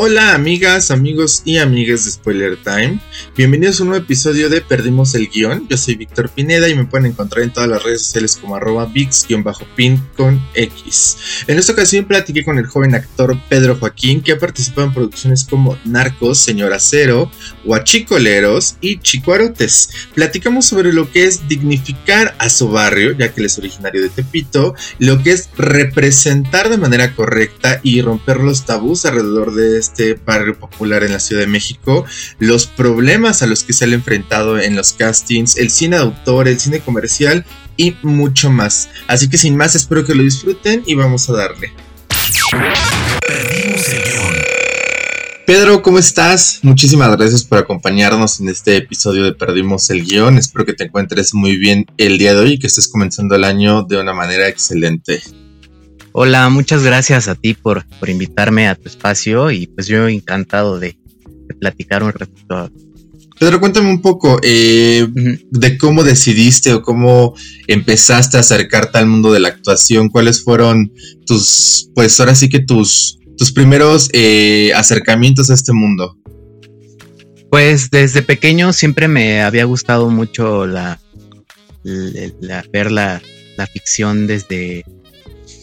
Hola amigas, amigos y amigas de Spoiler Time. Bienvenidos a un nuevo episodio de Perdimos el Guión. Yo soy Víctor Pineda y me pueden encontrar en todas las redes sociales como arroba VIX-pin con X. En esta ocasión platiqué con el joven actor Pedro Joaquín que ha participado en producciones como Narcos, Señor Acero, Huachicoleros y Chicuarotes. Platicamos sobre lo que es dignificar a su barrio, ya que él es originario de Tepito, lo que es representar de manera correcta y romper los tabús alrededor de este barrio popular en la Ciudad de México, los problemas a los que se ha enfrentado en los castings, el cine de autor, el cine comercial y mucho más. Así que sin más espero que lo disfruten y vamos a darle. Pedro, ¿cómo estás? Muchísimas gracias por acompañarnos en este episodio de Perdimos el Guión. Espero que te encuentres muy bien el día de hoy y que estés comenzando el año de una manera excelente. Hola, muchas gracias a ti por, por invitarme a tu espacio y pues yo encantado de, platicar un ratito. Pedro, cuéntame un poco eh, de cómo decidiste o cómo empezaste a acercarte al mundo de la actuación. ¿Cuáles fueron tus, pues ahora sí que tus, tus primeros eh, acercamientos a este mundo? Pues desde pequeño siempre me había gustado mucho la, la ver la, la ficción desde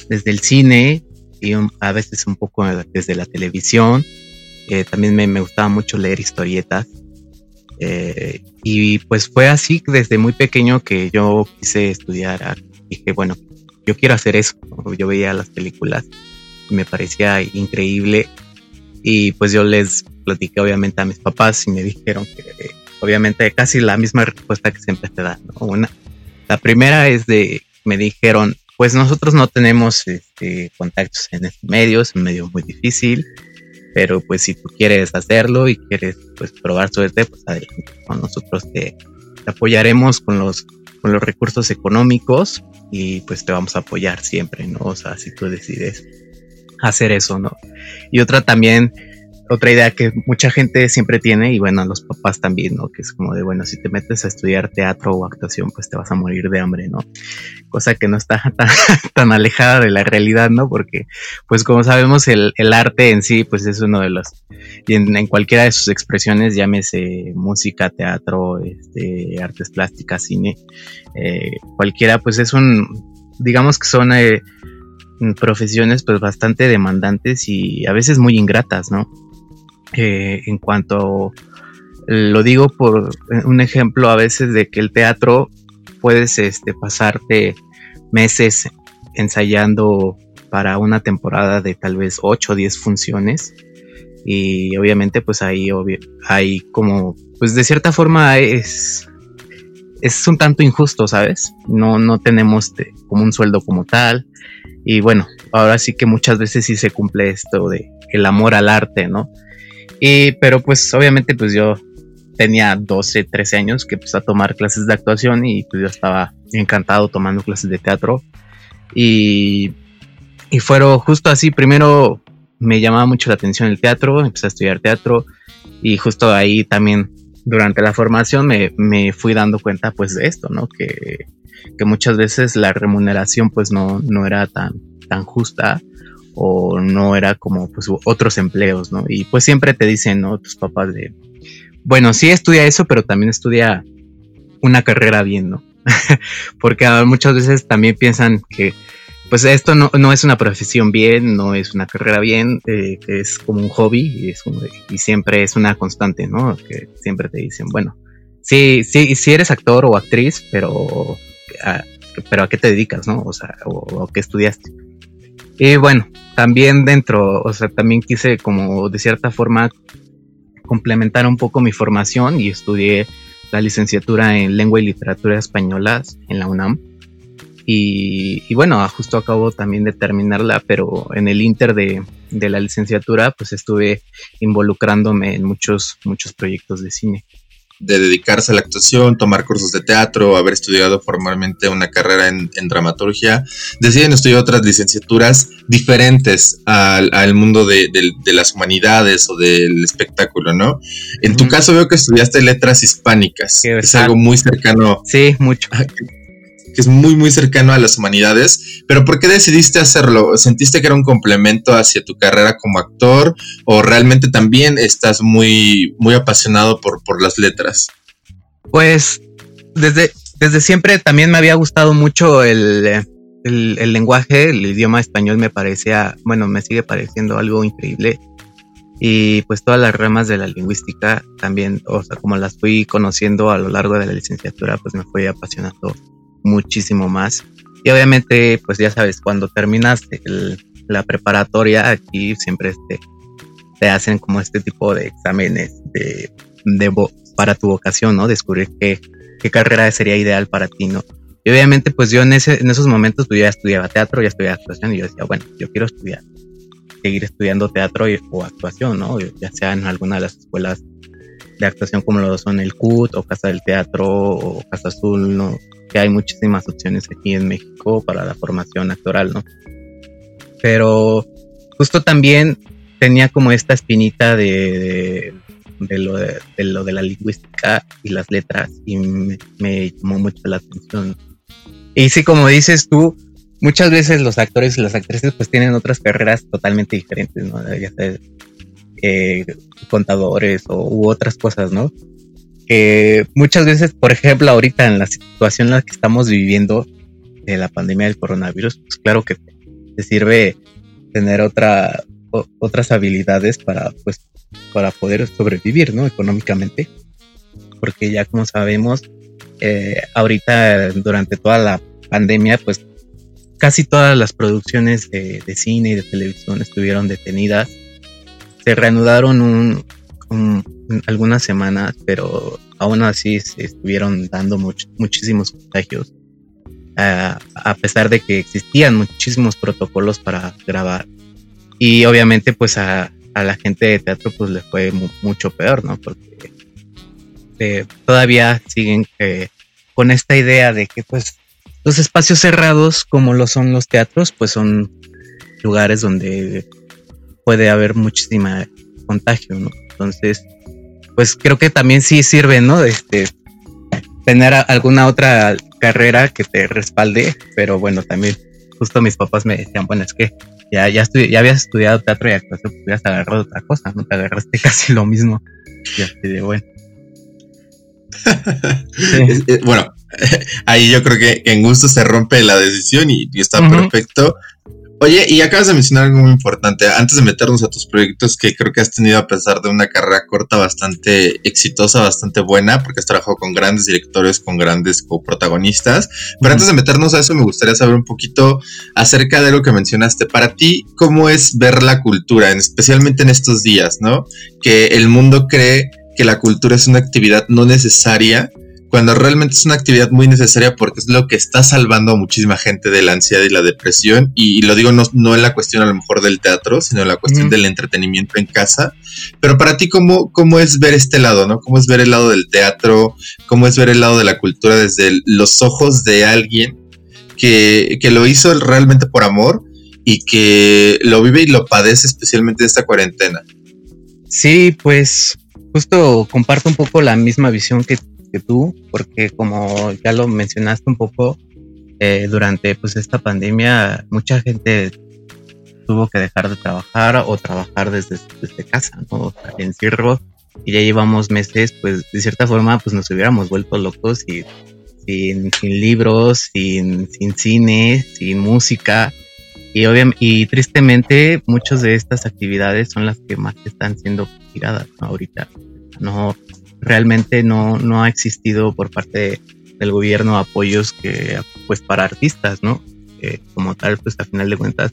desde el cine y a veces un poco desde la televisión. Eh, también me, gustaba mucho leer historietas. Eh, y pues fue así desde muy pequeño que yo quise estudiar. Dije, bueno, yo quiero hacer eso. Yo veía las películas y me parecía increíble. Y pues yo les platiqué obviamente a mis papás y me dijeron que obviamente casi la misma respuesta que siempre te dan. Una, la primera es de, me dijeron, pues nosotros no tenemos este, contactos en estos medios, es un medio muy difícil, pero pues si tú quieres hacerlo y quieres pues probar suerte, pues adelante, con nosotros te, apoyaremos con los, con los recursos económicos y pues te vamos a apoyar siempre, ¿no? O sea, si tú decides hacer eso, ¿no? Y otra también otra idea que mucha gente siempre tiene, y bueno, los papás también, ¿no? Que es como de, bueno, si te metes a estudiar teatro o actuación, pues te vas a morir de hambre, ¿no? Cosa que no está tan, alejada de la realidad, ¿no? Porque, pues como sabemos, el, arte en sí, pues es uno de los, y en, cualquiera de sus expresiones, llámese música, teatro, este, artes plásticas, cine, eh, cualquiera, pues es un, digamos que son... Eh, profesiones pues bastante demandantes y a veces muy ingratas, ¿no? En cuanto lo digo por un ejemplo a veces de que el teatro puedes este, pasarte meses ensayando para una temporada de tal vez 8 o 10 funciones y obviamente pues ahí hay como pues de cierta forma es es un tanto injusto, ¿sabes? No no tenemos como un sueldo como tal y bueno, ahora sí que muchas veces sí se cumple esto de el amor al arte, ¿no? Y, pero pues obviamente pues yo tenía 12, 13 años que empecé a tomar clases de actuación y pues yo estaba encantado tomando clases de teatro. Y, y fueron justo así, primero me llamaba mucho la atención el teatro, empecé a estudiar teatro y justo ahí también durante la formación me, me fui dando cuenta pues de esto, ¿no? Que, que muchas veces la remuneración pues no, no era tan, tan justa o no era como pues otros empleos, ¿no? Y pues siempre te dicen, ¿no? Tus papás de, bueno, sí estudia eso, pero también estudia una carrera bien, ¿no? Porque muchas veces también piensan que pues esto no, no, es una profesión bien, no es una carrera bien, eh, es como un hobby y, es y siempre es una constante, ¿no? Que siempre te dicen, bueno, sí, sí, sí eres actor o actriz, pero a, pero a qué te dedicas, ¿no? O sea, o, o qué estudiaste. Y bueno, también dentro, o sea, también quise como de cierta forma complementar un poco mi formación y estudié la licenciatura en lengua y literatura españolas en la UNAM. Y, bueno, justo acabo también de terminarla, pero en el inter de, de, la licenciatura, pues estuve involucrándome en muchos, muchos proyectos de cine. Dedicarse a la actuación, tomar cursos de teatro, haber estudiado formalmente una carrera en, dramaturgia, deciden estudiar otras licenciaturas diferentes al, mundo de, las humanidades o del espectáculo, ¿no? En tu caso veo que estudiaste letras hispánicas, es algo muy cercano. Sí, mucho. Que es muy, muy cercano a las humanidades, pero ¿por qué decidiste hacerlo? ¿Sentiste que era un complemento hacia tu carrera como actor o realmente también estás muy, muy apasionado por, por las letras? Pues desde, desde siempre también me había gustado mucho el, el, lenguaje, el idioma español me parecía, bueno, me sigue pareciendo algo increíble. Y pues todas las ramas de la lingüística también, o sea, como las fui conociendo a lo largo de la licenciatura, pues me fue apasionando muchísimo más. Y obviamente, pues ya sabes, cuando terminas la preparatoria, aquí siempre este, te hacen como este tipo de exámenes de, para tu vocación, ¿no? Descubrir qué, qué carrera sería ideal para ti, ¿no? Y obviamente, pues yo en, esos momentos, pues ya estudiaba teatro, ya estudiaba actuación, y yo decía, bueno, yo quiero estudiar, seguir estudiando teatro o actuación, ¿no? Ya sea en alguna de las escuelas de actuación como lo son el CUT o Casa del Teatro o Casa Azul, ¿no? Que hay muchísimas opciones aquí en México para la formación actoral, ¿no? Pero justo también tenía como esta espinita de, de, lo, de, lo de la lingüística y las letras y me, llamó mucho la atención. Y sí, como dices tú, muchas veces los actores y las actrices pues tienen otras carreras totalmente diferentes, ¿no? Ya sabes, eh, contadores o, u otras cosas, ¿no? Que muchas veces, por ejemplo, ahorita en la situación en la que estamos viviendo de la pandemia del coronavirus, pues claro que te sirve tener otra, otras habilidades para, pues, para poder sobrevivir, ¿no? Económicamente. Porque ya como sabemos, eh, ahorita durante toda la pandemia, pues casi todas las producciones de, de, cine y de televisión estuvieron detenidas se reanudaron un, algunas semanas, pero aún así se estuvieron dando muchísimos contagios. a pesar de que existían muchísimos protocolos para grabar. Y obviamente pues a, la gente de teatro pues le fue mucho peor, ¿no? Porque eh, todavía siguen eh, con esta idea de que pues los espacios cerrados como lo son los teatros pues son lugares donde puede haber muchísima contagio, ¿no? Entonces, pues creo que también sí sirve, ¿no? Este, tener alguna otra carrera que te respalde, pero bueno, también justo mis papás me decían, bueno, es que ya, ya, ya habías estudiado teatro y actuación, pues hubieras agarrado otra cosa, ¿no? Te agarraste casi lo mismo. Y así de bueno. bueno, ahí yo creo que en gusto se rompe la decisión y, está perfecto. Oye, y acabas de mencionar algo muy importante. Antes de meternos a tus proyectos, que creo que has tenido a pesar de una carrera corta bastante exitosa, bastante buena, porque has trabajado con grandes directores, con grandes coprotagonistas. Pero antes de meternos a eso, me gustaría saber un poquito acerca de lo que mencionaste. Para ti, ¿cómo es ver la cultura, especialmente en estos días, ¿no? Que el mundo cree que la cultura es una actividad no necesaria cuando realmente es una actividad muy necesaria porque es lo que está salvando a muchísima gente de la ansiedad y la depresión. Y, lo digo no, en la cuestión a lo mejor del teatro, sino en la cuestión del entretenimiento en casa. Pero para ti, ¿cómo, ¿cómo es ver este lado, no? ¿Cómo es ver el lado del teatro? ¿Cómo es ver el lado de la cultura desde los ojos de alguien que, que lo hizo realmente por amor y que lo vive y lo padece especialmente en esta cuarentena? Sí, pues justo comparto un poco la misma visión que tú, porque como ya lo mencionaste un poco, eh, durante pues esta pandemia mucha gente tuvo que dejar de trabajar o trabajar desde, desde casa, ¿no? El encierro y ya llevamos meses, pues de cierta forma pues nos hubiéramos vuelto locos y sin, sin libros, sin, sin cine, sin música. Y, y tristemente muchas de estas actividades son las que más están siendo tiradas ahorita. No, realmente no, no ha existido por parte del gobierno apoyos que pues para artistas, ¿no? como tal, pues a final de cuentas,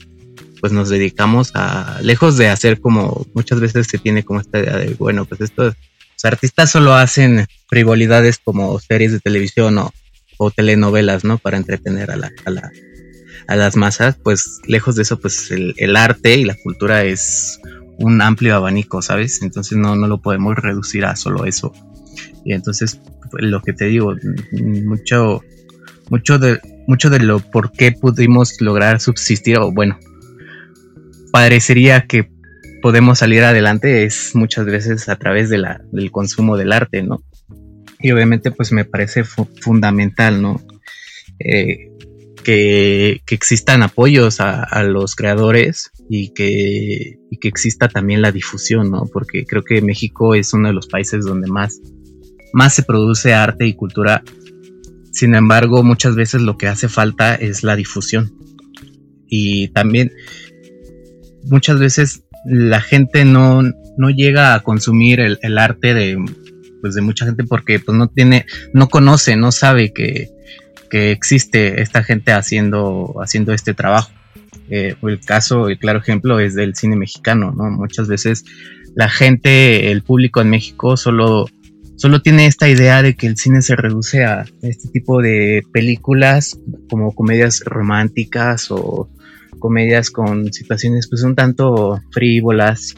pues nos dedicamos a, lejos de hacer como muchas veces se tiene como esta idea de, bueno, pues estos artistas solo hacen frivolidades como series de televisión o, o telenovelas, ¿no? Para entretener a, la, a, la, a las masas, pues lejos de eso, pues el, el arte y la cultura es un amplio abanico, ¿sabes? Entonces no, no lo podemos reducir a solo eso. Y entonces, lo que te digo, mucho, mucho de, mucho de lo por qué pudimos lograr subsistir, o bueno, parecería que podemos salir adelante es muchas veces a través de la, del consumo del arte, ¿no? Y obviamente pues me parece fundamental, ¿no? Eh, que, existan apoyos a, los creadores y que, que, exista también la difusión, ¿no? Porque creo que México es uno de los países donde más, más se produce arte y cultura. Sin embargo, muchas veces lo que hace falta es la difusión. Y también muchas veces la gente no, no llega a consumir el, arte de, pues de mucha gente porque pues no tiene, no conoce, no sabe que, que existe esta gente haciendo, haciendo este trabajo. Eh, el caso, el claro ejemplo es del cine mexicano, ¿no? Muchas veces la gente, el público en México solo, solo tiene esta idea de que el cine se reduce a este tipo de películas como comedias románticas o comedias con situaciones pues un tanto frívolas.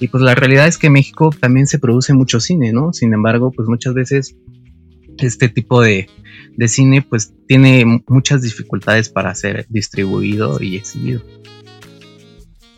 Y pues la realidad es que en México también se produce mucho cine, ¿no? Sin embargo, pues muchas veces este tipo de, de cine pues tiene muchas dificultades para ser distribuido y exhibido.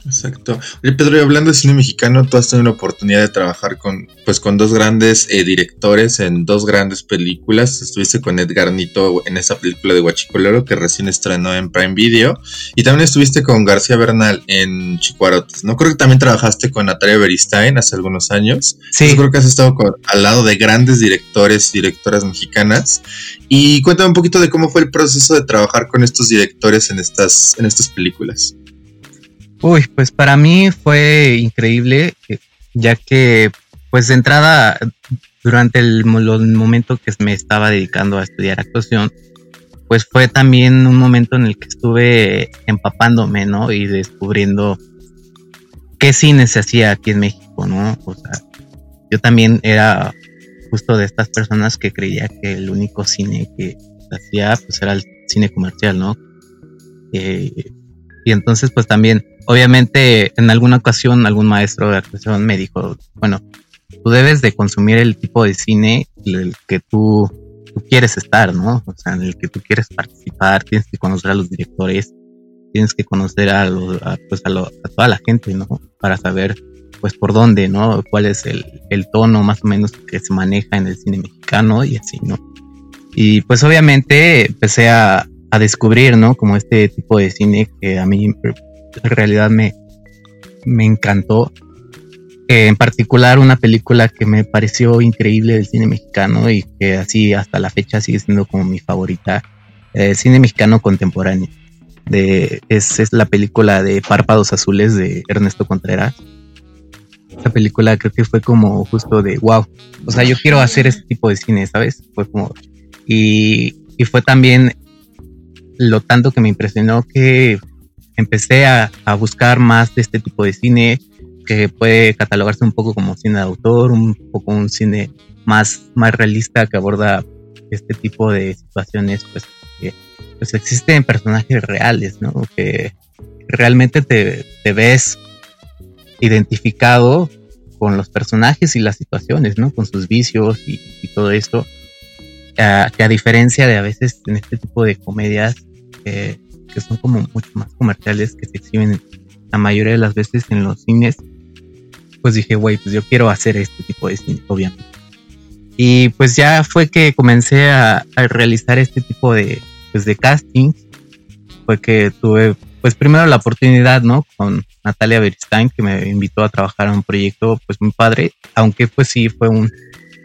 Exacto. Oye, Pedro, y hablando de cine mexicano, tú has tenido la oportunidad de trabajar con, pues, con dos grandes eh, directores en dos grandes películas. Estuviste con Edgar Nito en esa película de Huachicolero que recién estrenó en Prime Video. Y también estuviste con García Bernal en Chicuarotes. No creo que también trabajaste con Natalia Beristain hace algunos años. Sí. creo que has estado al lado de grandes directores y directoras mexicanas. Y cuéntame un poquito de cómo fue el proceso de trabajar con estos directores en estas, en estas películas. Uy, pues para mí fue increíble, ya que pues de entrada, durante el, momento que me estaba dedicando a estudiar actuación, pues fue también un momento en el que estuve empapándome, ¿no? Y descubriendo qué cine se hacía aquí en México, ¿no? O sea, yo también era justo de estas personas que creía que el único cine que se hacía pues era el cine comercial, ¿no? Eh, y entonces pues también obviamente en alguna ocasión algún maestro de actuación me dijo, bueno, tú debes de consumir el tipo de cine en el que tú, quieres estar, ¿no? O sea, en el que tú quieres participar, tienes que conocer a los directores, tienes que conocer a, pues a, toda la gente, ¿no? Para saber pues por dónde, ¿no? Cuál es el, tono más o menos que se maneja en el cine mexicano y así, ¿no? Y pues obviamente empecé a, a descubrir, ¿no? Como este tipo de cine que a mí en realidad me, me encantó. Eh, en particular una película que me pareció increíble del cine mexicano y que así hasta la fecha sigue siendo como mi favorita, eh, cine mexicano contemporáneo. De, es, es, la película de Párpados Azules de Ernesto Contreras. Esta película creo que fue como justo de wow. O sea, yo quiero hacer este tipo de cine, ¿sabes? Fue como. Y, y fue también lo tanto que me impresionó que empecé a, buscar más de este tipo de cine que puede catalogarse un poco como cine de autor, un poco un cine más, más realista que aborda este tipo de situaciones, pues que pues existen personajes reales, ¿no? Que realmente te, ves identificado con los personajes y las situaciones, ¿no? Con sus vicios y, todo esto. que a diferencia de a veces en este tipo de comedias, eh, que son como mucho más comerciales que se exhiben la mayoría de las veces en los cines, pues dije, güey, pues yo quiero hacer este tipo de cine, obviamente. Y pues ya fue que comencé a, realizar este tipo de, pues de castings. Fue que tuve, pues primero la oportunidad, ¿no? Con Natalia Beristain, que me invitó a trabajar en un proyecto, pues muy padre, aunque pues sí fue un,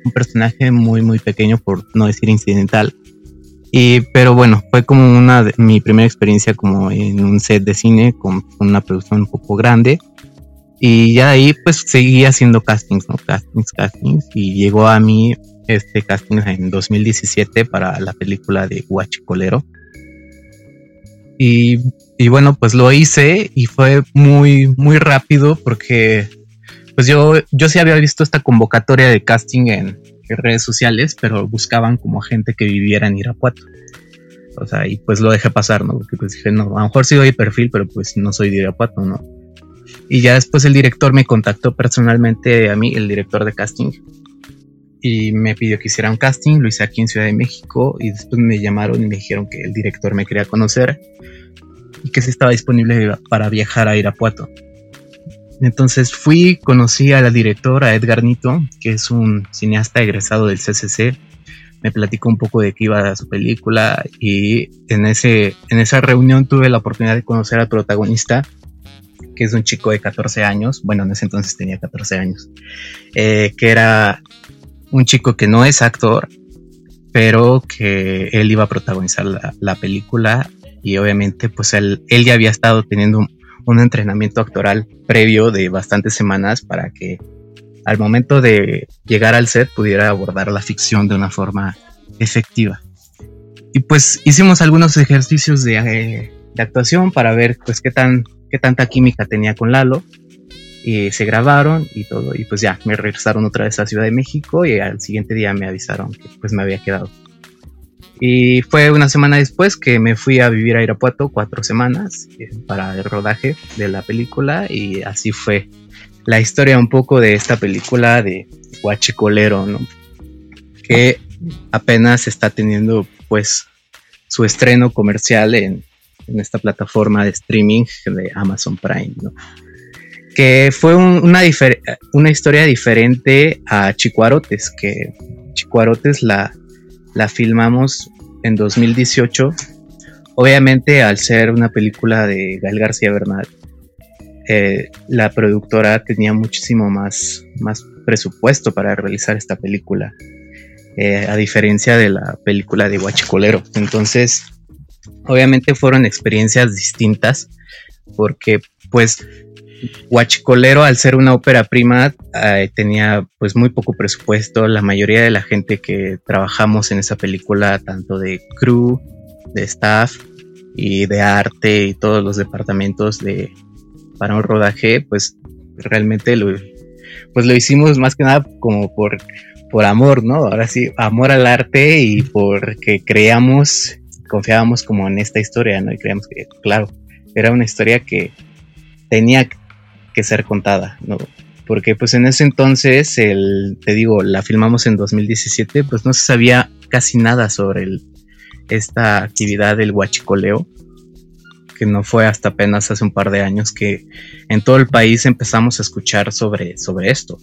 un personaje muy, muy pequeño, por no decir incidental y, pero bueno, fue como una de, mi primera experiencia como en un set de cine con una producción un poco grande. Y ya ahí pues seguí haciendo castings, ¿no? Castings, castings. Y llegó a mí este casting en 2017 para la película de Huachicolero. Y, y bueno, pues lo hice y fue muy, muy rápido porque pues yo, yo sí había visto esta convocatoria de casting en, redes sociales, pero buscaban como gente que viviera en Irapuato. O sea, y pues lo dejé pasar, ¿no? Porque pues dije, no, a lo mejor sí doy perfil, pero pues no soy de Irapuato, ¿no? Y ya después el director me contactó personalmente a mí, el director de casting. y me pidió que hiciera un casting, lo hice aquí en Ciudad de México y después me llamaron y me dijeron que el director me quería conocer y que se estaba disponible para viajar a Irapuato. Entonces fui, conocí a la directora Edgar Nito, que es un cineasta egresado del CCC. Me platicó un poco de qué iba su película y en, ese, en esa reunión tuve la oportunidad de conocer al protagonista, que es un chico de 14 años, bueno, en ese entonces tenía 14 años, eh, que era un chico que no es actor, pero que él iba a protagonizar la, película. Y obviamente pues él, él ya había estado teniendo un, entrenamiento actoral previo de bastantes semanas para que al momento de llegar al set pudiera abordar la ficción de una forma efectiva. Y pues hicimos algunos ejercicios de, eh, de actuación para ver pues qué, tan, qué tanta química tenía con Lalo. Y se grabaron y todo. Y pues ya me regresaron otra vez a Ciudad de México y al siguiente día me avisaron que pues me había quedado. Y fue una semana después que me fui a vivir a Irapuato, cuatro semanas, eh, para el rodaje de la película. Y así fue la historia un poco de esta película de Huachicolero, ¿no? Que apenas está teniendo pues su estreno comercial en, en esta plataforma de streaming de Amazon Prime, ¿no? Que fue una, una historia diferente a Chicuarotes, que Chicuarotes la, la filmamos en 2018. Obviamente al ser una película de Gael García Bernal, eh, la productora tenía muchísimo más, más presupuesto para realizar esta película, eh, a diferencia de la película de Huachicolero. Entonces, obviamente fueron experiencias distintas, porque pues Huachicolero, al ser una ópera prima, eh, tenía pues muy poco presupuesto. La mayoría de la gente que trabajamos en esa película, tanto de crew, de staff y de arte y todos los departamentos de para un rodaje, pues realmente lo, pues lo hicimos más que nada como por, por amor, ¿no? Ahora sí, amor al arte y porque creíamos, confiábamos como en esta historia, ¿no? Y creíamos que, claro, era una historia que tenía que ser contada, ¿no? Porque pues en ese entonces, el, te digo, la filmamos en 2017, pues no se sabía casi nada sobre el, esta actividad del huachicoleo, que no fue hasta apenas hace un par de años que en todo el país empezamos a escuchar sobre, sobre esto.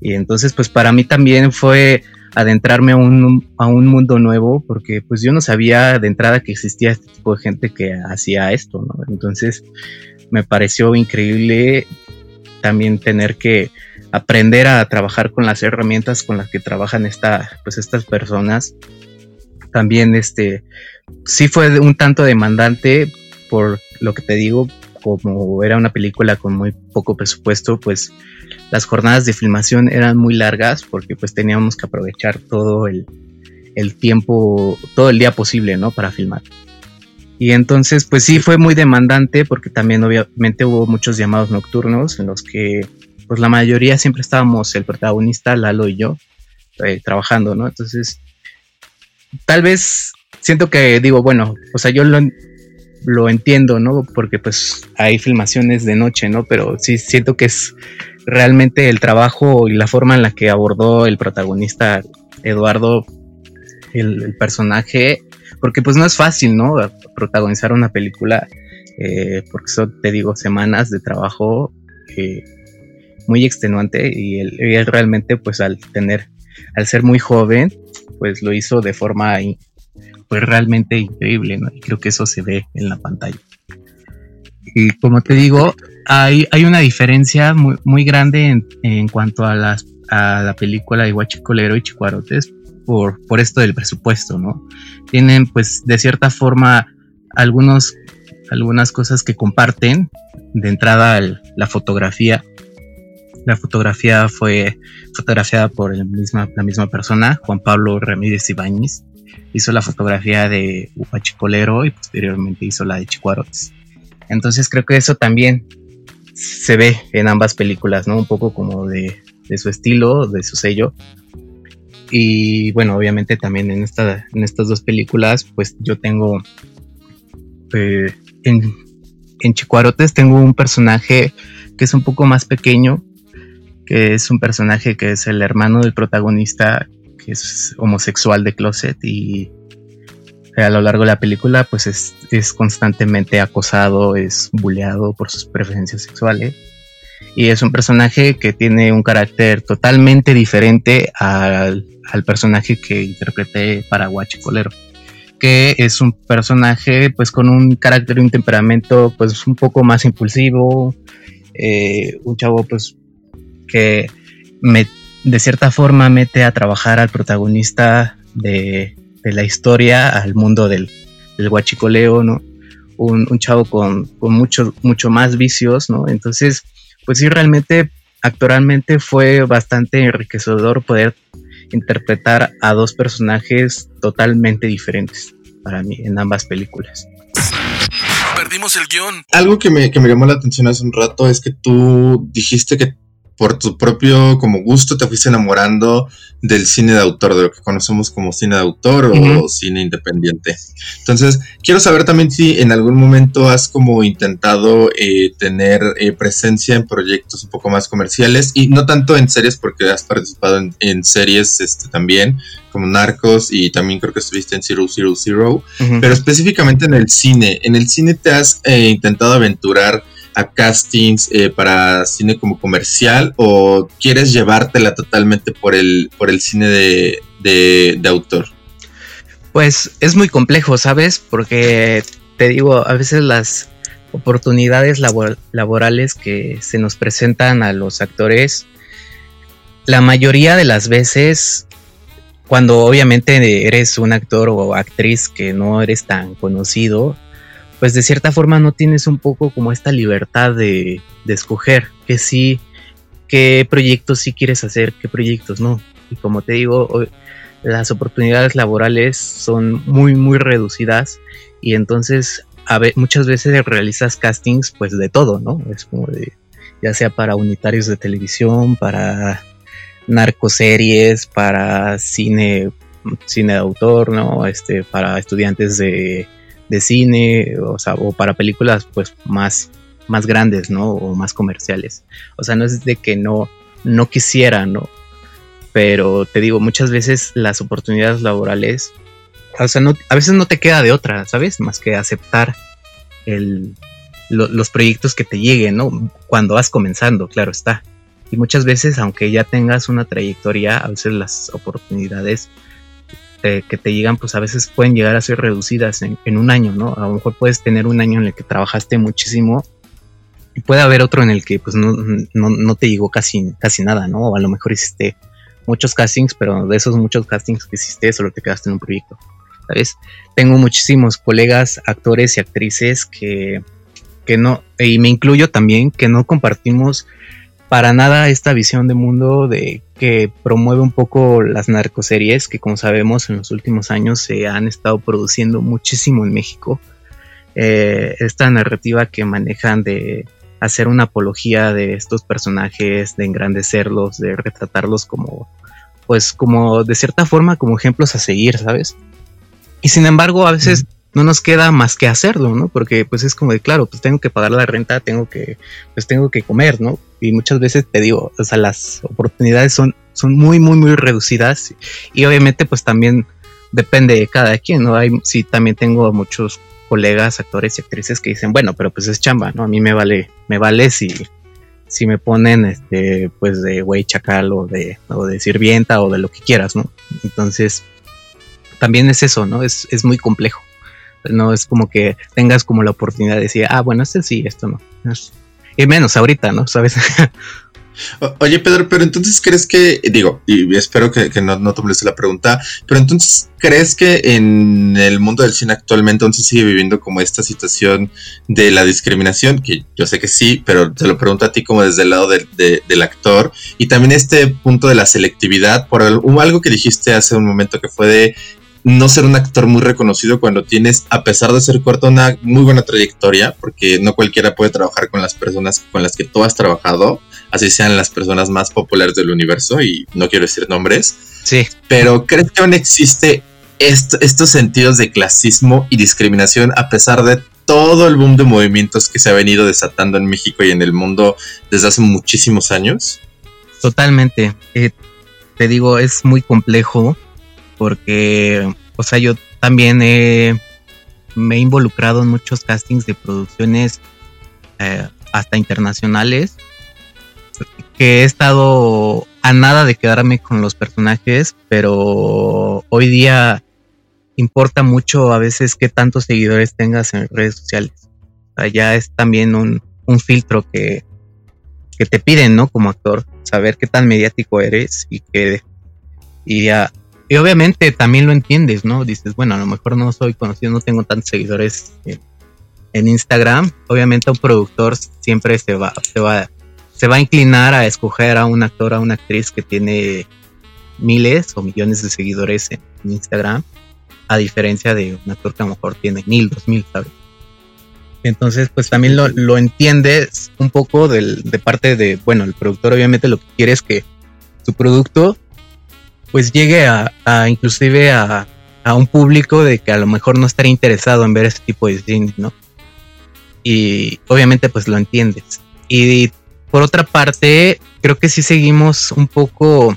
Y entonces pues para mí también fue adentrarme a un, a un mundo nuevo, porque pues yo no sabía de entrada que existía este tipo de gente que hacía esto, ¿no? Entonces me pareció increíble también tener que aprender a trabajar con las herramientas con las que trabajan pues estas personas. También este sí fue un tanto demandante por lo que te digo, como era una película con muy poco presupuesto, pues las jornadas de filmación eran muy largas porque pues teníamos que aprovechar todo el, el tiempo, todo el día posible, ¿no? Para filmar. Y entonces, pues sí, fue muy demandante porque también obviamente hubo muchos llamados nocturnos en los que, pues la mayoría siempre estábamos, el protagonista, Lalo y yo, eh, trabajando, ¿no? Entonces, tal vez siento que digo, bueno, o sea, yo lo, lo entiendo, ¿no? Porque pues hay filmaciones de noche, ¿no? Pero sí siento que es realmente el trabajo y la forma en la que abordó el protagonista Eduardo el personaje porque pues no es fácil, ¿no? Protagonizar una película, eh, porque son, te digo, semanas de trabajo eh, muy extenuante y él, realmente pues al tener, al ser muy joven, pues lo hizo de forma pues realmente increíble, ¿no? Y creo que eso se ve en la pantalla. Y como te digo, hay, hay una diferencia muy, muy grande en, en cuanto a, las, a la película de Huachicolero y Chicuarotes, por, por esto del presupuesto, ¿no? Tienen pues de cierta forma algunos, algunas cosas que comparten. De entrada la fotografía. La fotografía fue fotografiada por el misma, la misma persona, Juan Pablo Ramírez Ibáñez. Hizo la fotografía de Huachicolero y posteriormente hizo la de Chicuarotes. Entonces creo que eso también se ve en ambas películas, ¿no? Un poco como de, de su estilo, de su sello, y bueno, obviamente también en, esta, en estas dos películas, pues yo tengo eh, en, en Chicuarotes tengo un personaje que es un poco más pequeño, que es un personaje que es el hermano del protagonista, que es homosexual de closet y a lo largo de la película pues es, es constantemente acosado, es bulleado por sus preferencias sexuales. Y es un personaje que tiene un carácter totalmente diferente al, al personaje que interpreté para Colero que es un personaje pues con un carácter y un temperamento pues un poco más impulsivo, eh, un chavo pues que me, de cierta forma mete a trabajar al protagonista de, la historia al mundo del, del guachicoleo, ¿no? Un, chavo con, con mucho, mucho más vicios, ¿no? Entonces, pues sí, realmente, actualmente fue bastante enriquecedor poder interpretar a dos personajes totalmente diferentes para mí en ambas películas. Perdimos el guion. Algo que me, que me llamó la atención hace un rato es que tú dijiste que por tu propio como gusto te fuiste enamorando del cine de autor, de lo que conocemos como cine de autor o cine independiente. Entonces, quiero saber también si en algún momento has como intentado eh, tener eh, presencia en proyectos un poco más comerciales y no tanto en series porque has participado en, series este, también como Narcos y también creo que estuviste en Zero Zero Zero, pero específicamente en el cine. En el cine te has eh, intentado aventurar a castings eh, para cine como comercial o quieres llevártela totalmente por el, por el cine de, de, autor? Pues es muy complejo, ¿sabes? Porque te digo, a veces las oportunidades laborales que se nos presentan a los actores, la mayoría de las veces, cuando obviamente eres un actor o actriz que no eres tan conocido, pues de cierta forma no tienes un poco como esta libertad de, escoger que sí, qué proyectos sí quieres hacer, qué proyectos no. Y como te digo, las oportunidades laborales son muy, muy reducidas y entonces a muchas veces realizas castings pues de todo, ¿no? Es como de, ya sea para unitarios de televisión, para narcoseries, para cine, cine de autor, ¿no? Este, para estudiantes de de cine, o sea, o para películas pues más, más grandes, ¿no? O más comerciales. O sea, no es de que no, no quisiera, ¿no? Pero te digo, muchas veces las oportunidades laborales, o sea, no, a veces no te queda de otra, ¿sabes? Más que aceptar el, los proyectos que te lleguen, ¿no? Cuando vas comenzando, claro está. Y muchas veces, aunque ya tengas una trayectoria, a veces las oportunidades que te llegan, pues a veces pueden llegar a ser reducidas en, un año, ¿no? A lo mejor puedes tener un año en el que trabajaste muchísimo y puede haber otro en el que pues no, no, te llegó casi, casi nada, ¿no? O a lo mejor hiciste muchos castings, pero de esos muchos castings que hiciste solo te quedaste en un proyecto, ¿sabes? Tengo muchísimos colegas, actores y actrices que, que no, y me incluyo también, que no compartimos para nada esta visión de mundo de que promueve un poco las narcoseries que como sabemos en los últimos años se han estado produciendo muchísimo en México. Eh, esta narrativa que manejan de hacer una apología de estos personajes, de engrandecerlos, de retratarlos como, pues como de cierta forma como ejemplos a seguir, ¿sabes? Y sin embargo a veces no nos queda más que hacerlo, ¿no? Porque pues es como de, claro, pues tengo que pagar la renta, tengo que, pues tengo que comer, ¿no? Y muchas veces te digo, o sea, las oportunidades son, son muy, muy, muy reducidas y obviamente pues también depende de cada quien, ¿no? Hay, sí, también tengo muchos colegas, actores y actrices que dicen, bueno, pero pues es chamba, ¿no? A mí me vale, me vale si, si me ponen, este, pues de güey chacal o de, o de sirvienta o de lo que quieras, ¿no? Entonces, también es eso, ¿no? Es, es muy complejo. No es como que tengas como la oportunidad de decir, ah, bueno, este sí, esto no. Y menos ahorita, ¿no? ¿Sabes? Oye, Pedro, pero entonces crees que, digo, y espero que, no, no te la pregunta, pero entonces crees que en el mundo del cine actualmente entonces sigue viviendo como esta situación de la discriminación, que yo sé que sí, pero te lo pregunto a ti como desde el lado del actor, y también este punto de la selectividad, por algo que dijiste hace un momento que fue de no ser un actor muy reconocido cuando tienes, a pesar de ser corto, una muy buena trayectoria, porque no cualquiera puede trabajar con las personas con las que tú has trabajado, así sean las personas más populares del universo, y no quiero decir nombres. Sí. Pero ¿crees que aún existe estos sentidos de clasismo y discriminación a pesar de todo el boom de movimientos que se ha venido desatando en México y en el mundo desde hace muchísimos años? Totalmente. Eh, te digo, es muy complejo porque, o sea, yo también me he involucrado en muchos castings de producciones eh, hasta internacionales que he estado a nada de quedarme con los personajes, pero hoy día importa mucho a veces qué tantos seguidores tengas en redes sociales. O sea, ya es también un, un filtro que, que te piden, ¿no? Como actor, saber qué tan mediático eres y que y ya y obviamente también lo entiendes, ¿no? Dices, bueno, a lo mejor no soy conocido, no tengo tantos seguidores en, Instagram. Obviamente un productor siempre se va, se va, se va a inclinar a escoger a un actor, a una actriz que tiene miles o millones de seguidores en, Instagram, a diferencia de un actor que a lo mejor tiene mil, dos mil, ¿sabes? Entonces, pues también lo, lo entiendes un poco del, de parte de, bueno, el productor obviamente lo que quiere es que su producto pues llegue a, inclusive a, un público de que a lo mejor no estaría interesado en ver ese tipo de cine, ¿no? Y obviamente pues lo entiendes. Y por otra parte, creo que sí seguimos un poco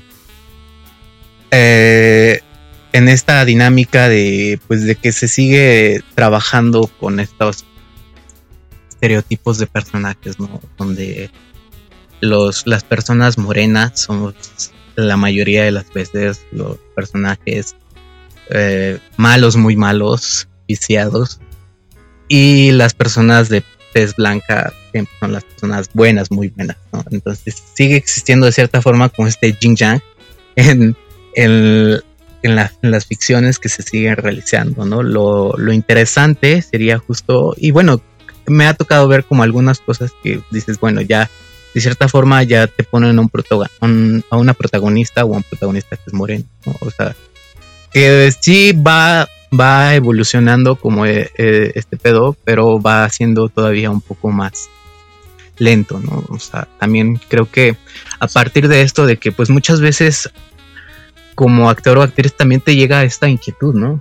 eh, en esta dinámica de pues de que se sigue trabajando con estos estereotipos de personajes, ¿no? Donde los, las personas morenas somos la mayoría de las veces los personajes eh, malos, muy malos, viciados, y las personas de tez blanca son las personas buenas, muy buenas, Entonces sigue existiendo de cierta forma como este yin yang en, en, las ficciones que se siguen realizando, ¿no? Lo, lo interesante sería justo, y bueno, me ha tocado ver como algunas cosas que dices, bueno, ya de cierta forma ya te ponen a, un, a una protagonista o a un protagonista que es moreno, O sea, que sí va, va evolucionando como eh, eh, este pedo, pero va siendo todavía un poco más lento, ¿no? O sea, también creo que a partir de esto, de que pues muchas veces como actor o actriz también te llega esta inquietud, ¿no?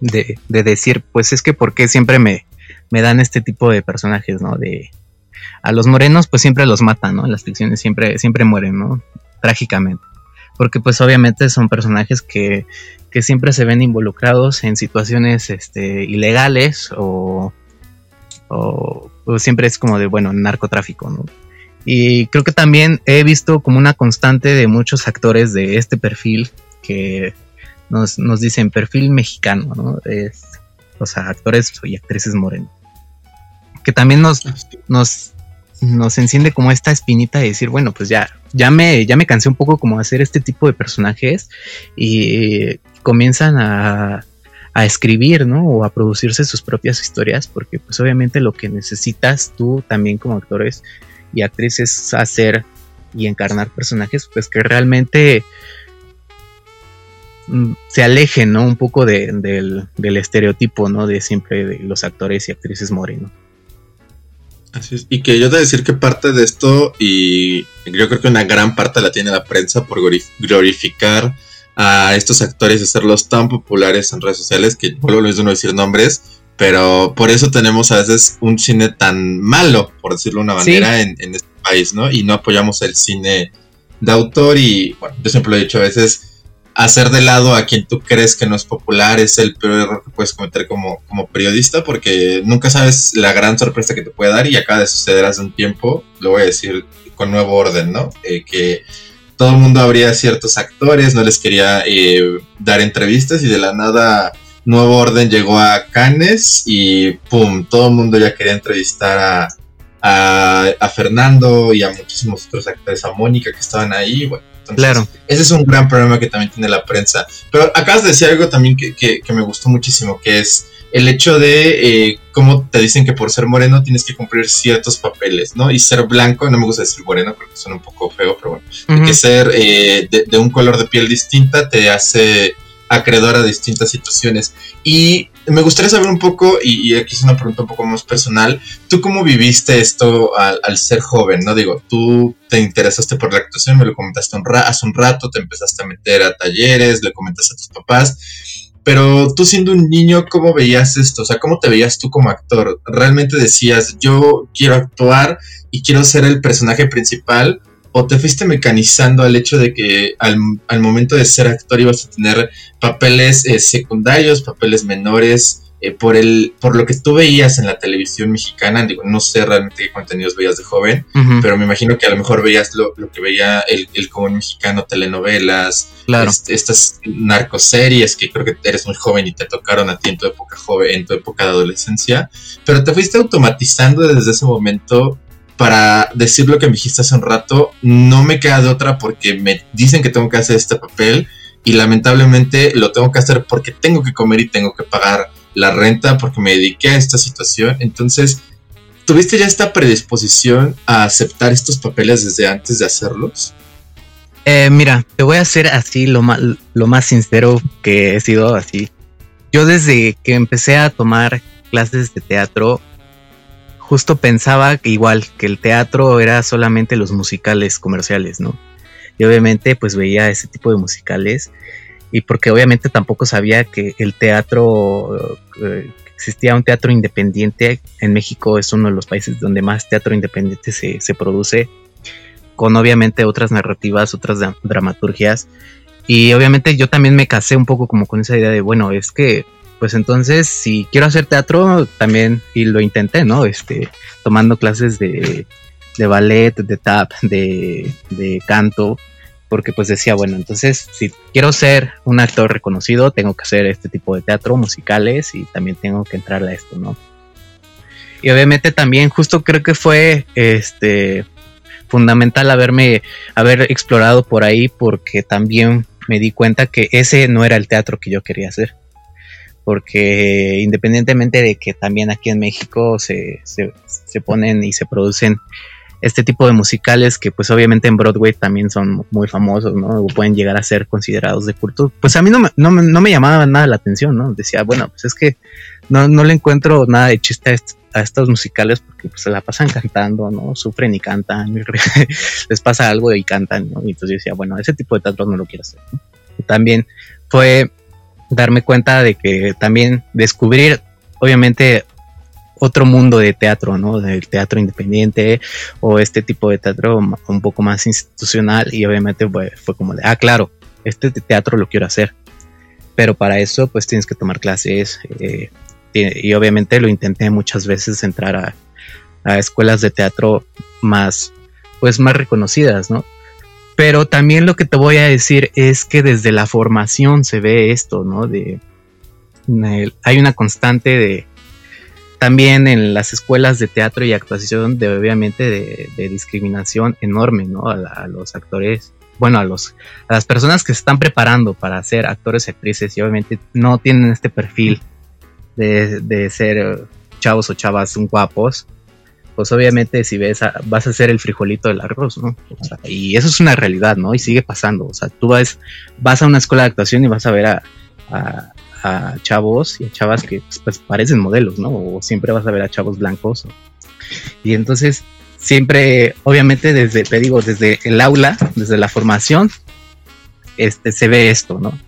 De, de decir, pues es que por qué siempre me, me dan este tipo de personajes, ¿no? De, a los morenos pues siempre los matan, ¿no? Las ficciones siempre, siempre mueren, ¿no? Trágicamente. Porque pues obviamente son personajes que, que siempre se ven involucrados en situaciones este, ilegales o, o, siempre es como de, bueno, narcotráfico, ¿no? Y creo que también he visto como una constante de muchos actores de este perfil que nos, nos dicen perfil mexicano, ¿no? Es, o sea, actores y actrices morenos. Que también nos, nos nos enciende como esta espinita de decir, bueno, pues ya, ya me, ya me cansé un poco como hacer este tipo de personajes y comienzan a, a escribir, ¿no? O a producirse sus propias historias, porque pues obviamente lo que necesitas tú también como actores y actrices es hacer y encarnar personajes, pues que realmente mm, se alejen, ¿no? Un poco del, del estereotipo, ¿no? De siempre de los actores y actrices morenos. Y que yo te decir que parte de esto, y yo creo que una gran parte la tiene la prensa por glorificar a estos actores y hacerlos tan populares en redes sociales, que vuelvo a no decir nombres, pero por eso tenemos a veces un cine tan malo, por decirlo de una manera, en, en, este país, ¿no? Y no apoyamos el cine de autor y, bueno, yo siempre lo he dicho a veces, hacer de lado a quien tú crees que no es popular es el peor error que puedes cometer como, como periodista porque nunca sabes la gran sorpresa que te puede dar y acaba de suceder hace un tiempo, lo voy a decir con nuevo orden, ¿no? Eh, que todo el mundo habría ciertos actores, no les quería eh, dar entrevistas y de la nada Nuevo Orden llegó a Cannes y ¡pum! Todo el mundo ya quería entrevistar a, a, a Fernando y a muchísimos otros actores, a Mónica que estaban ahí, bueno claro. Ese es un gran problema que también tiene la prensa. Pero acabas de decir algo también que, que, me gustó muchísimo, que es el hecho de eh, cómo te dicen que por ser moreno tienes que cumplir ciertos papeles, ¿no? Y ser blanco, no me gusta decir moreno porque suena un poco feo, pero bueno, que ser eh, de, un color de piel distinta te hace acreedor a distintas situaciones. Y me gustaría saber un poco, y, aquí es una pregunta un poco más personal, ¿tú cómo viviste esto al, ser joven? No digo, tú te interesaste por la actuación, me lo comentaste hace un rato, te empezaste a meter a talleres, le comentaste a tus papás, pero tú siendo un niño, ¿cómo veías esto? O sea, ¿cómo te veías tú como actor? ¿Realmente decías, yo quiero actuar y quiero ser el personaje principal? O te fuiste mecanizando al hecho de que al, momento de ser actor ibas a tener papeles eh, secundarios, papeles menores, eh, por el por lo que tú veías en la televisión mexicana, digo, no sé realmente qué contenidos veías de joven, pero me imagino que a lo mejor veías lo, que veía el, el común mexicano, telenovelas, este, estas narcoseries que creo que eres muy joven y te tocaron a ti en tu época joven, en tu época de adolescencia, pero te fuiste automatizando desde ese momento para decir lo que me dijiste hace un rato, no me queda de otra porque me dicen que tengo que hacer este papel y lamentablemente lo tengo que hacer porque tengo que comer y tengo que pagar la renta porque me dediqué a esta situación. Entonces, ¿tuviste ya esta predisposición a aceptar estos papeles desde antes de hacerlos? Eh, mira, te voy a hacer así lo más, lo más sincero que he sido así. Yo desde que empecé a tomar clases de teatro, justo pensaba que igual que el teatro era solamente los musicales comerciales, ¿no? Y obviamente pues veía ese tipo de musicales y porque obviamente tampoco sabía que el teatro, eh, existía un teatro independiente, en México es uno de los países donde más teatro independiente se, se produce, con obviamente otras narrativas, otras dramaturgias, y obviamente yo también me casé un poco como con esa idea de, bueno, es que, pues entonces, si quiero hacer teatro, también, y lo intenté, ¿no? Este, tomando clases de, ballet, de tap, de, de canto, porque pues decía, bueno, entonces si quiero ser un actor reconocido, tengo que hacer este tipo de teatro, musicales y también tengo que entrar a esto, ¿no? Y obviamente también justo creo que fue este fundamental haberme haber explorado por ahí porque también me di cuenta que ese no era el teatro que yo quería hacer. Porque independientemente de que también aquí en México se, se, se ponen y se producen este tipo de musicales que pues obviamente en Broadway también son muy famosos, ¿no? O pueden llegar a ser considerados de culto. Pues a mí no me, no, no me llamaba nada la atención, ¿no? Decía, bueno, pues es que no, no le encuentro nada de chiste a, estos musicales porque pues se la pasan cantando, ¿no? Sufren y cantan, les pasa algo y cantan, ¿no? Y entonces yo decía, bueno, ese tipo de teatro no lo quiero hacer. También fue darme cuenta de que también descubrir, obviamente, otro mundo de teatro, ¿no? Del teatro independiente o este tipo de teatro un poco más institucional y obviamente fue, como de, ah, claro, este teatro lo quiero hacer, pero para eso pues tienes que tomar clases eh, y obviamente lo intenté muchas veces entrar a, a, escuelas de teatro más, pues más reconocidas, ¿no? Pero también lo que te voy a decir es que desde la formación se ve esto, ¿no? De, hay una constante de también en las escuelas de teatro y actuación de obviamente de, discriminación enorme ¿no? A, los actores bueno a los a las personas que se están preparando para ser actores y actrices y obviamente no tienen este perfil de, ser chavos o chavas guapos pues obviamente si ves vas a ser el frijolito del arroz no y eso es una realidad no y sigue pasando o sea tú vas vas a una escuela de actuación y vas a ver a a chavos y a chavas que pues, parecen modelos, ¿no? O siempre vas a ver a chavos blancos. Y entonces, siempre, obviamente, desde, te digo, desde el aula, desde la formación, este, se ve esto, ¿no?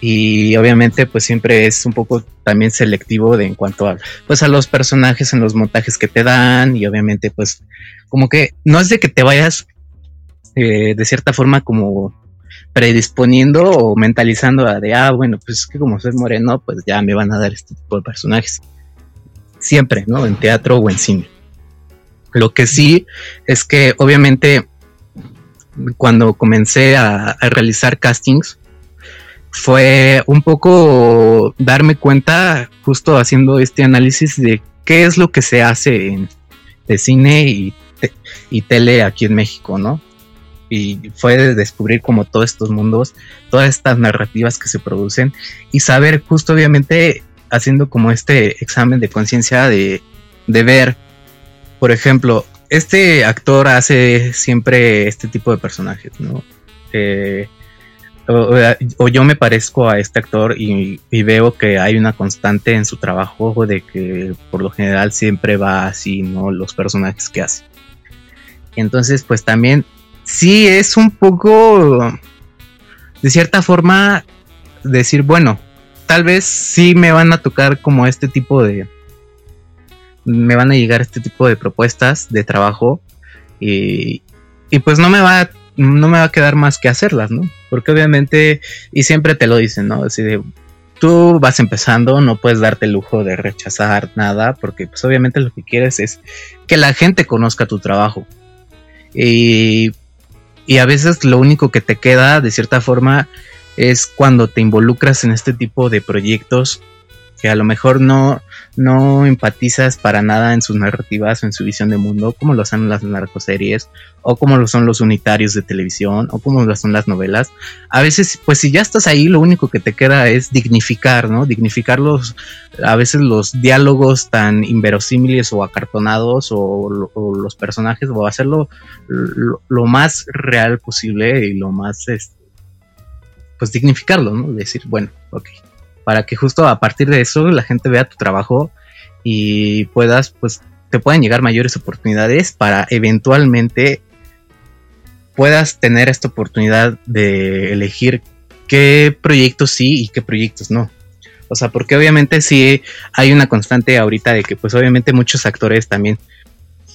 Y obviamente, pues siempre es un poco también selectivo de en cuanto a, pues a los personajes en los montajes que te dan y obviamente, pues, como que no es de que te vayas eh, de cierta forma como predisponiendo o mentalizando a de, ah, bueno, pues es que como soy moreno, pues ya me van a dar este tipo de personajes. Siempre, ¿no? En teatro o en cine. Lo que sí es que obviamente cuando comencé a, realizar castings, fue un poco darme cuenta, justo haciendo este análisis de qué es lo que se hace en, de cine y, y tele aquí en México, ¿no? y fue descubrir como todos estos mundos, todas estas narrativas que se producen y saber justo obviamente haciendo como este examen de conciencia de, ver, por ejemplo, este actor hace siempre este tipo de personajes, ¿no? Eh, o, yo me parezco a este actor y, veo que hay una constante en su trabajo de que por lo general siempre va así, ¿no? Los personajes que hace. Entonces, pues también sí es un poco, de cierta forma, decir, bueno, tal vez sí me van a tocar como este tipo de, me van a llegar este tipo de propuestas de trabajo y, y pues no me va no me va a quedar más que hacerlas, ¿no? Porque obviamente, y siempre te lo dicen, ¿no? Así tú vas empezando, no puedes darte el lujo de rechazar nada, porque pues obviamente lo que quieres es que la gente conozca tu trabajo. Y, y a veces lo único que te queda, de cierta forma, es cuando te involucras en este tipo de proyectos que a lo mejor no, no empatizas para nada en sus narrativas o en su visión de mundo, como lo son las narcoseries, o como lo son los unitarios de televisión, o como lo son las novelas. A veces, pues si ya estás ahí, lo único que te queda es dignificar, ¿no? Dignificar los, a veces los diálogos tan inverosímiles o acartonados, o, los personajes, o hacerlo lo, más real posible y lo más, este, pues dignificarlo, ¿no? Decir, bueno, ok, para que justo a partir de eso la gente vea tu trabajo y puedas, pues, te puedan llegar mayores oportunidades para eventualmente puedas tener esta oportunidad de elegir qué proyectos sí y qué proyectos no. O sea, porque obviamente sí hay una constante ahorita de que pues obviamente muchos actores también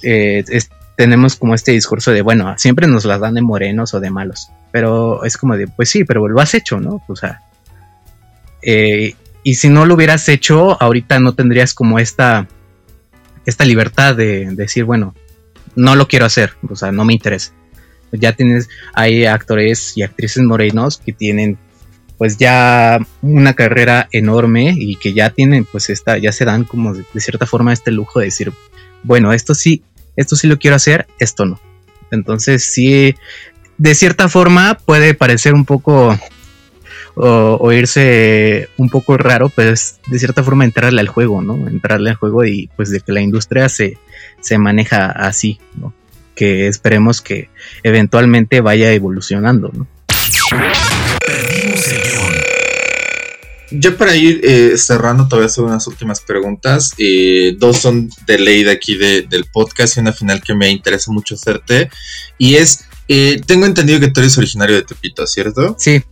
eh, tenemos como este discurso de, bueno, siempre nos las dan de morenos o de malos. Pero es como de, pues sí, pero lo has hecho, ¿no? O sea, eh, y si no lo hubieras hecho, ahorita no tendrías como esta, esta libertad de, decir, bueno, no lo quiero hacer, o sea, no me interesa. Ya tienes, hay actores y actrices morenos que tienen pues ya una carrera enorme y que ya tienen pues esta, ya se dan como de, cierta forma este lujo de decir, bueno, esto sí, esto sí lo quiero hacer, esto no. Entonces sí, de cierta forma puede parecer un poco o, oírse un poco raro, pero es de cierta forma entrarle al juego, ¿no? Entrarle al juego y pues de que la industria se, se maneja así, ¿no? Que esperemos que eventualmente vaya evolucionando, ¿no? Ya para ir eh, cerrando, todavía hacer unas últimas preguntas. Eh, dos son de ley de aquí del podcast y una final que me interesa mucho hacerte. Y es, eh, tengo entendido que tú eres originario de Tepito, ¿cierto? Sí.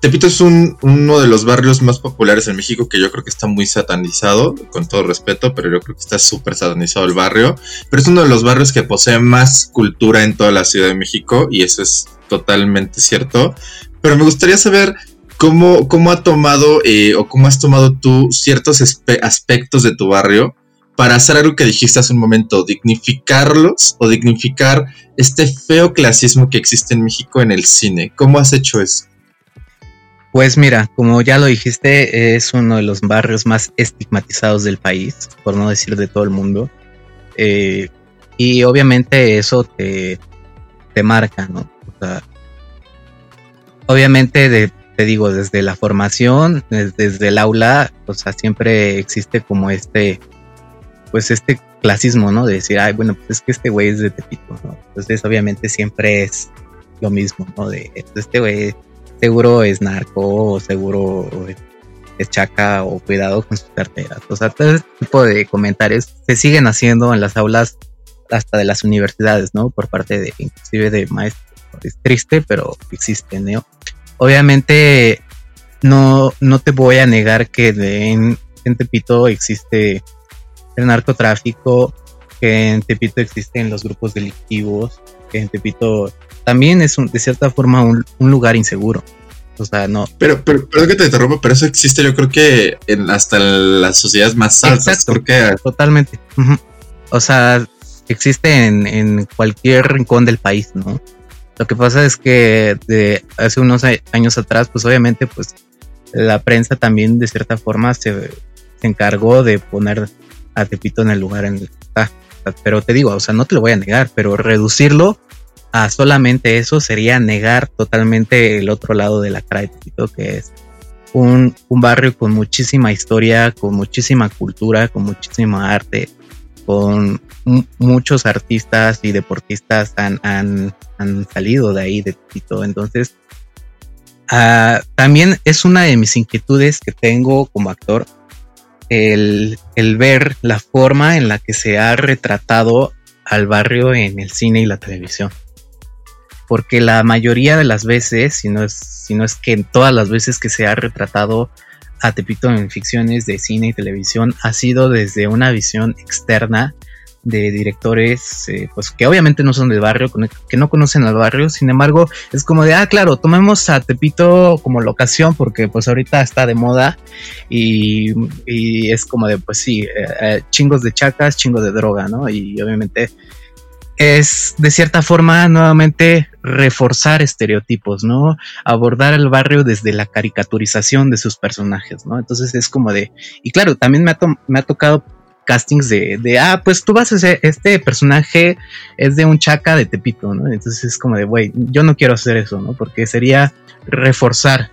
Tepito es uno de los barrios más populares en México que yo creo que está muy satanizado, con todo respeto, pero yo creo que está súper satanizado el barrio. Pero es uno de los barrios que posee más cultura en toda la Ciudad de México y eso es totalmente cierto. Pero me gustaría saber cómo, cómo ha tomado eh, o cómo has tomado tú ciertos aspectos de tu barrio para hacer algo que dijiste hace un momento, dignificarlos o dignificar este feo clasismo que existe en México en el cine. ¿Cómo has hecho eso? Pues mira, como ya lo dijiste, es uno de los barrios más estigmatizados del país, por no decir de todo el mundo. Eh, y obviamente eso te, te marca, ¿no? O sea, obviamente te digo, desde la formación, desde, el aula, o sea, siempre existe como este, pues este clasismo, ¿no? De decir, ay, bueno, pues es que este güey es de Tepito, ¿no? Entonces obviamente siempre es lo mismo, ¿no? De este güey seguro es narco o seguro es chaca o cuidado con sus carteras. O sea, todo este tipo de comentarios se siguen haciendo en las aulas hasta de las universidades, ¿no? Por parte de inclusive de maestros. Es triste, pero existe, ¿no? Obviamente no, no te voy a negar que en, en Tepito existe el narcotráfico, que en Tepito existen los grupos delictivos, que en Tepito también es de cierta forma un, lugar inseguro. O sea, no. Pero, pero, perdón que te interrumpa, pero eso existe, yo creo que en hasta las sociedades más altas. Porque... Totalmente. O sea, existe en, en, cualquier rincón del país, ¿no? Lo que pasa es que de hace unos años atrás, pues obviamente, pues la prensa también de cierta forma se, se encargó de poner a Tepito en el lugar en el que está. Pero te digo, o sea, no te lo voy a negar, pero reducirlo a solamente eso sería negar totalmente el otro lado de la cara que es un, barrio con muchísima historia, con muchísima cultura, con muchísima arte, con muchos artistas y deportistas han, han, salido de ahí de Tepito. Entonces, ah, también es una de mis inquietudes que tengo como actor, el, el ver la forma en la que se ha retratado al barrio en el cine y la televisión. Porque la mayoría de las veces, si no es, si no es que todas las veces que se ha retratado a Tepito en ficciones de cine y televisión, ha sido desde una visión externa de directores, eh, pues que obviamente no son del barrio, que no conocen al barrio, sin embargo, es como de, ah, claro, tomemos a Tepito como locación porque pues ahorita está de moda y, es como de, pues sí, eh, eh, chingos de chacas, chingos de droga, ¿no? Y obviamente es de cierta forma nuevamente reforzar estereotipos, ¿no? Abordar el barrio desde la caricaturización de sus personajes, ¿no? Entonces es como de, y claro, también me ha, me ha tocado castings de, de, ah, pues tú vas a ser, este personaje es de un chaca de Tepito, ¿no? Entonces es como de, güey, yo no quiero hacer eso, ¿no? Porque sería reforzar,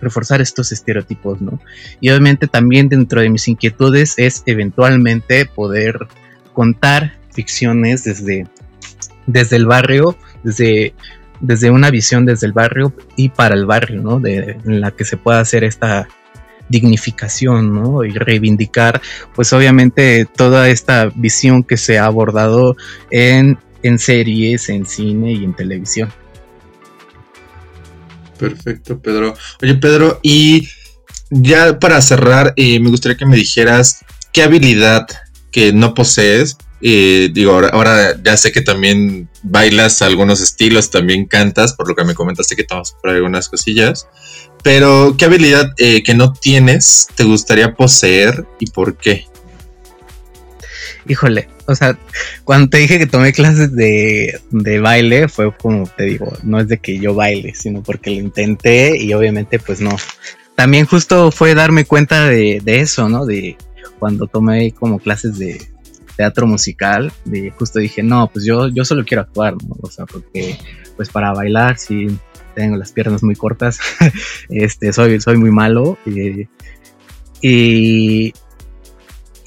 reforzar estos estereotipos, ¿no? Y obviamente también dentro de mis inquietudes es eventualmente poder contar ficciones desde, desde el barrio, desde, desde una visión desde el barrio y para el barrio, ¿no? De, en la que se pueda hacer esta dignificación, ¿no? Y reivindicar, pues obviamente toda esta visión que se ha abordado en, en series, en cine y en televisión. Perfecto, Pedro. Oye, Pedro, y ya para cerrar, eh, me gustaría que me dijeras qué habilidad que no posees y digo, ahora, ya sé que también bailas algunos estilos, también cantas, por lo que me comentaste que a por algunas cosillas. Pero, ¿qué habilidad eh, que no tienes te gustaría poseer y por qué? Híjole, o sea, cuando te dije que tomé clases de, baile, fue como te digo, no es de que yo baile, sino porque lo intenté y obviamente pues no. También justo fue darme cuenta de, de eso, ¿no? De cuando tomé como clases de, teatro musical, de justo dije, no, pues yo, yo solo quiero actuar, ¿no? O sea, porque pues para bailar sí tengo las piernas muy cortas, este, soy, soy muy malo y, y,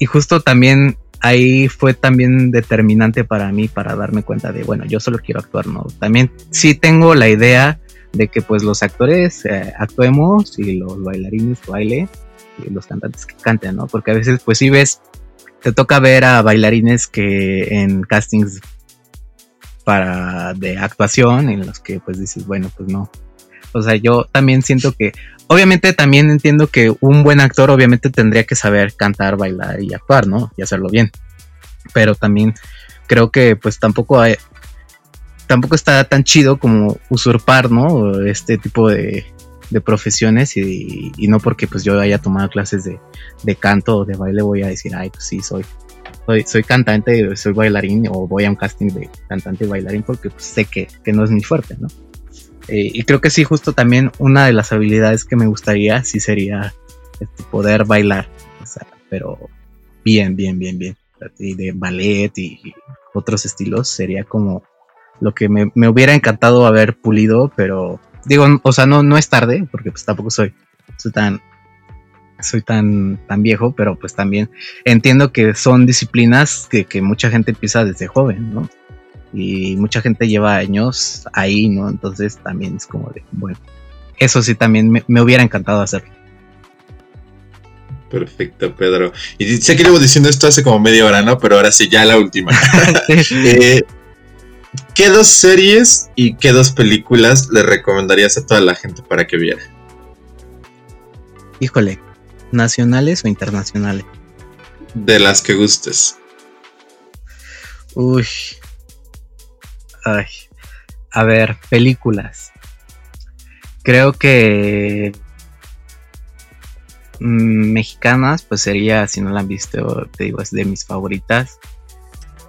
justo también ahí fue también determinante para mí para darme cuenta de, bueno, yo solo quiero actuar, ¿no? También sí tengo la idea de que pues los actores eh, actuemos y los bailarines baile y los cantantes que canten, ¿no? Porque a veces pues sí ves te toca ver a bailarines que en castings para de actuación en los que pues dices, bueno, pues no. O sea, yo también siento que obviamente también entiendo que un buen actor obviamente tendría que saber cantar, bailar y actuar, ¿no? Y hacerlo bien. Pero también creo que pues tampoco hay, tampoco está tan chido como usurpar, ¿no? Este tipo de, de profesiones y, no porque pues yo haya tomado clases de, canto o de baile voy a decir, ay, pues sí, soy, soy, soy cantante, soy bailarín o voy a un casting de cantante y bailarín porque pues, sé que, no es mi fuerte, ¿no? Eh, y creo que sí, justo también una de las habilidades que me gustaría sí sería este, poder bailar, pero bien, bien, bien, bien. Y de ballet y otros estilos sería como lo que me, me hubiera encantado haber pulido, pero digo, o sea, no, no es tarde, porque pues tampoco soy tan, soy tan, tan viejo, pero pues también entiendo que son disciplinas que, mucha gente empieza desde joven, ¿no? Y mucha gente lleva años ahí, ¿no? Entonces también es como de, bueno, eso sí también me, hubiera encantado hacerlo. Perfecto, Pedro. Y sé que llevo diciendo esto hace como media hora, ¿no? Pero ahora sí, ya la última. eh, ¿Qué dos series y qué dos películas le recomendarías a toda la gente para que viera? Híjole, ¿nacionales o internacionales? De las que gustes. Uy. Ay. A ver, películas. Creo que mm, mexicanas, pues sería, si no la han visto, te digo, es de mis favoritas.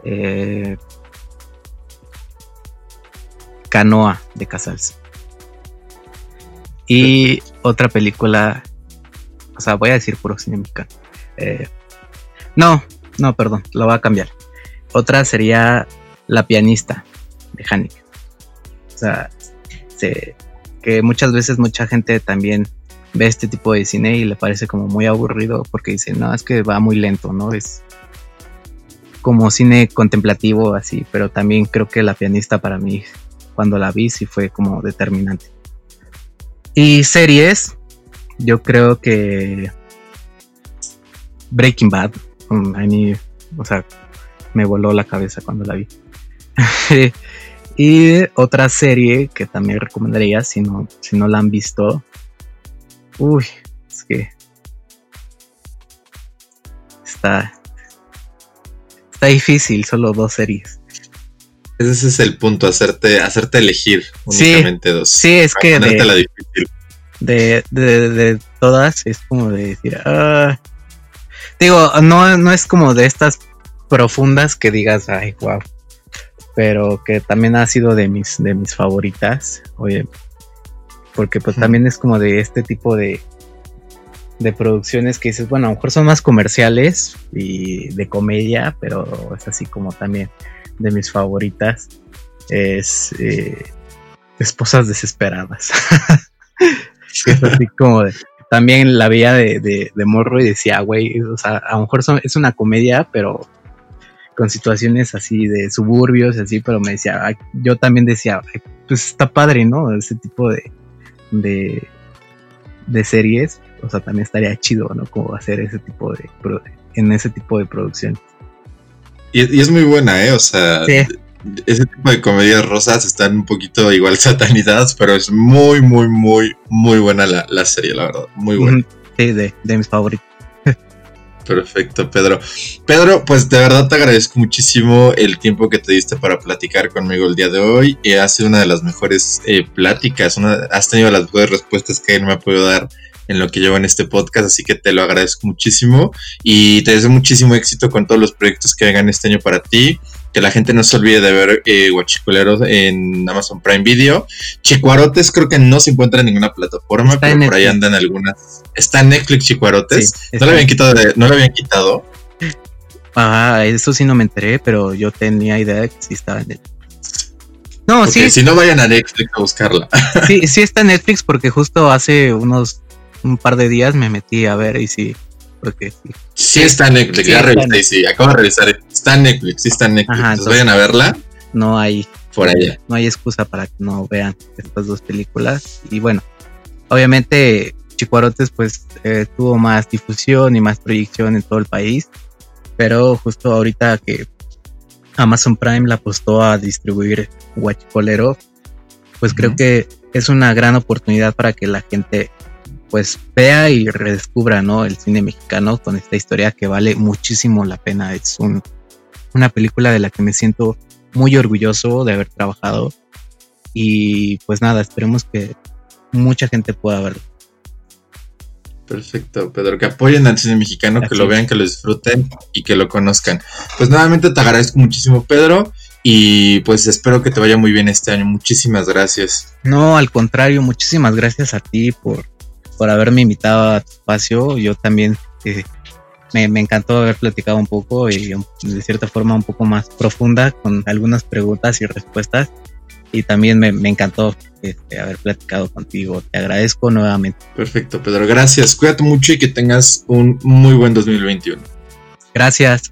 Eh, Canoa de Casals. Y otra película, o sea, voy a decir puro cine eh, no, no, perdón, lo voy a cambiar. Otra sería La pianista de Haneke. O sea, que muchas veces mucha gente también ve este tipo de cine y le parece como muy aburrido porque dice, no, es que va muy lento, ¿no? Es como cine contemplativo así, pero también creo que La pianista para mí cuando la vi sí fue como determinante. Y series, yo creo que Breaking Bad, um, a mí, o sea, me voló la cabeza cuando la vi. y otra serie que también recomendaría si no, si no la han visto. Uy, es que está, está difícil, solo dos series. Ese es el punto, hacerte, hacerte elegir únicamente dos. Sí, es que de, de, todas es como de decir, ah, digo, no, no es como de estas profundas que digas, ay, wow, pero que también ha sido de mis, de mis favoritas, oye, porque pues también es como de este tipo de, de producciones que dices, bueno, a lo mejor son más comerciales y de comedia, pero es así como también de mis favoritas. Es eh, Esposas Desesperadas. es así como de, también la veía de, de, morro y decía, güey, o sea, a lo mejor es una comedia, pero con situaciones así de suburbios, así, pero me decía, yo también decía, pues está padre, ¿no? Ese tipo de, de, de series, o sea, también estaría chido, ¿no? Como hacer ese tipo de, en ese tipo de producción. Y, es muy buena, ¿eh? O sea, ese tipo de comedias rosas están un poquito igual satanizadas, pero es muy, muy, muy, muy buena la, serie, la verdad. Muy buena. Sí, de, de mis favoritos. Perfecto, Pedro. Pedro, pues de verdad te agradezco muchísimo el tiempo que te diste para platicar conmigo el día de hoy. y ha sido una de las mejores eh, pláticas, has tenido las mejores respuestas que no me ha podido dar en lo que llevo en este podcast, así que te lo agradezco muchísimo y te deseo muchísimo éxito con todos los proyectos que vengan este año para ti. Que la gente no se olvide de ver eh, Guachiculeros en Amazon Prime Video. Chicuarotes creo que no se encuentra en ninguna plataforma, pero por ahí andan algunas. Está en Netflix Chicuarotes. no le habían quitado, no le habían quitado. Ah, eso sí no me enteré, pero yo tenía idea de que sí estaba en Netflix. No, sí. Si no vayan a Netflix a buscarla. Sí, sí está en Netflix porque justo hace unos un par de días me metí a ver y sí, porque sí. Sí está en Netflix, ya revisé, sí, acabo de revisar, está en Netflix, sí está en Netflix, entonces, vayan a verla. No hay, por allá. No hay excusa para que no vean estas dos películas y bueno, obviamente Chicuarotes pues eh, tuvo más difusión y más proyección en todo el país, pero justo ahorita que Amazon Prime la apostó a distribuir Huachicolero, pues creo que es una gran oportunidad para que la gente pues vea y redescubra ¿no? el cine mexicano con esta historia que vale muchísimo la pena. Es un, una película de la que me siento muy orgulloso de haber trabajado. Y pues nada, esperemos que mucha gente pueda verlo. Perfecto, Pedro, que apoyen al cine mexicano, que lo vean, que lo disfruten y que lo conozcan. Pues nuevamente te agradezco muchísimo, Pedro, y pues espero que te vaya muy bien este año. Muchísimas gracias. No, al contrario, muchísimas gracias a ti por, por haberme invitado a tu espacio. Yo también eh, me, encantó haber platicado un poco y de cierta forma un poco más profunda con algunas preguntas y respuestas. Y también me, encantó este, haber platicado contigo. Te agradezco nuevamente. Perfecto, Pedro. Gracias. Cuídate mucho y que tengas un muy buen 2021. Gracias.